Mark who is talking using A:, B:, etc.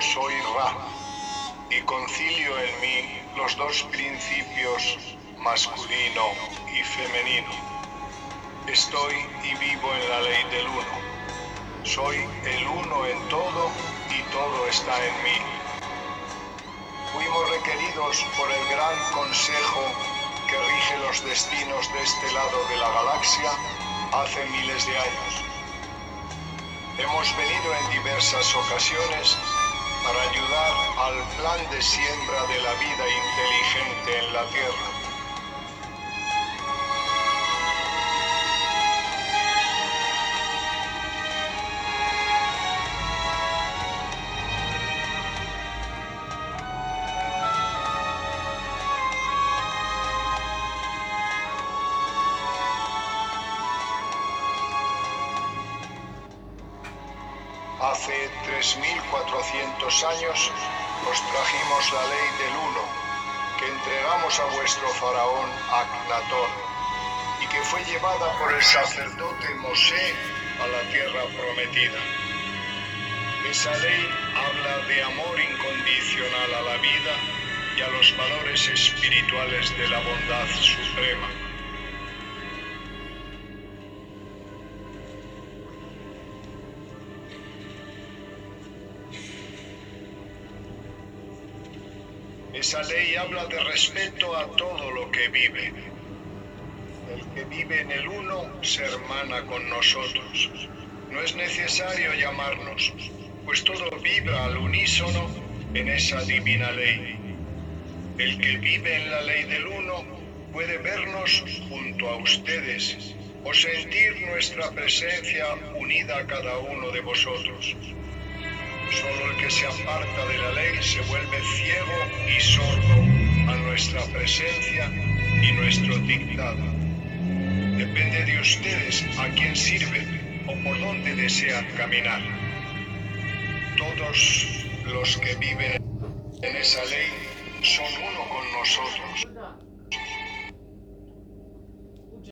A: soy Ra y concilio en mí los dos principios masculino y femenino. Estoy y vivo en la ley del uno. Soy el uno en todo y todo está en mí. Fuimos requeridos por el gran consejo que rige los destinos de este lado de la galaxia hace miles de años. Hemos venido en diversas ocasiones para ayudar al plan de siembra de la vida inteligente en la Tierra. Hace 3.400 años os trajimos la ley del uno, que entregamos a vuestro faraón Aknator, y que fue llevada por el sacerdote Mosé a la tierra prometida. Esa ley habla de amor incondicional a la vida y a los valores espirituales de la bondad suprema. Esa ley habla de respeto a todo lo que vive. El que vive en el uno se hermana con nosotros. No es necesario llamarnos, pues todo vibra al unísono en esa divina ley. El que vive en la ley del uno puede vernos junto a ustedes o sentir nuestra presencia unida a cada uno de vosotros. Solo el que se aparta de la ley se vuelve ciego y sordo a nuestra presencia y nuestro dictado. Depende de ustedes a quién sirven o por dónde desean caminar. Todos los que viven en esa ley son uno con nosotros.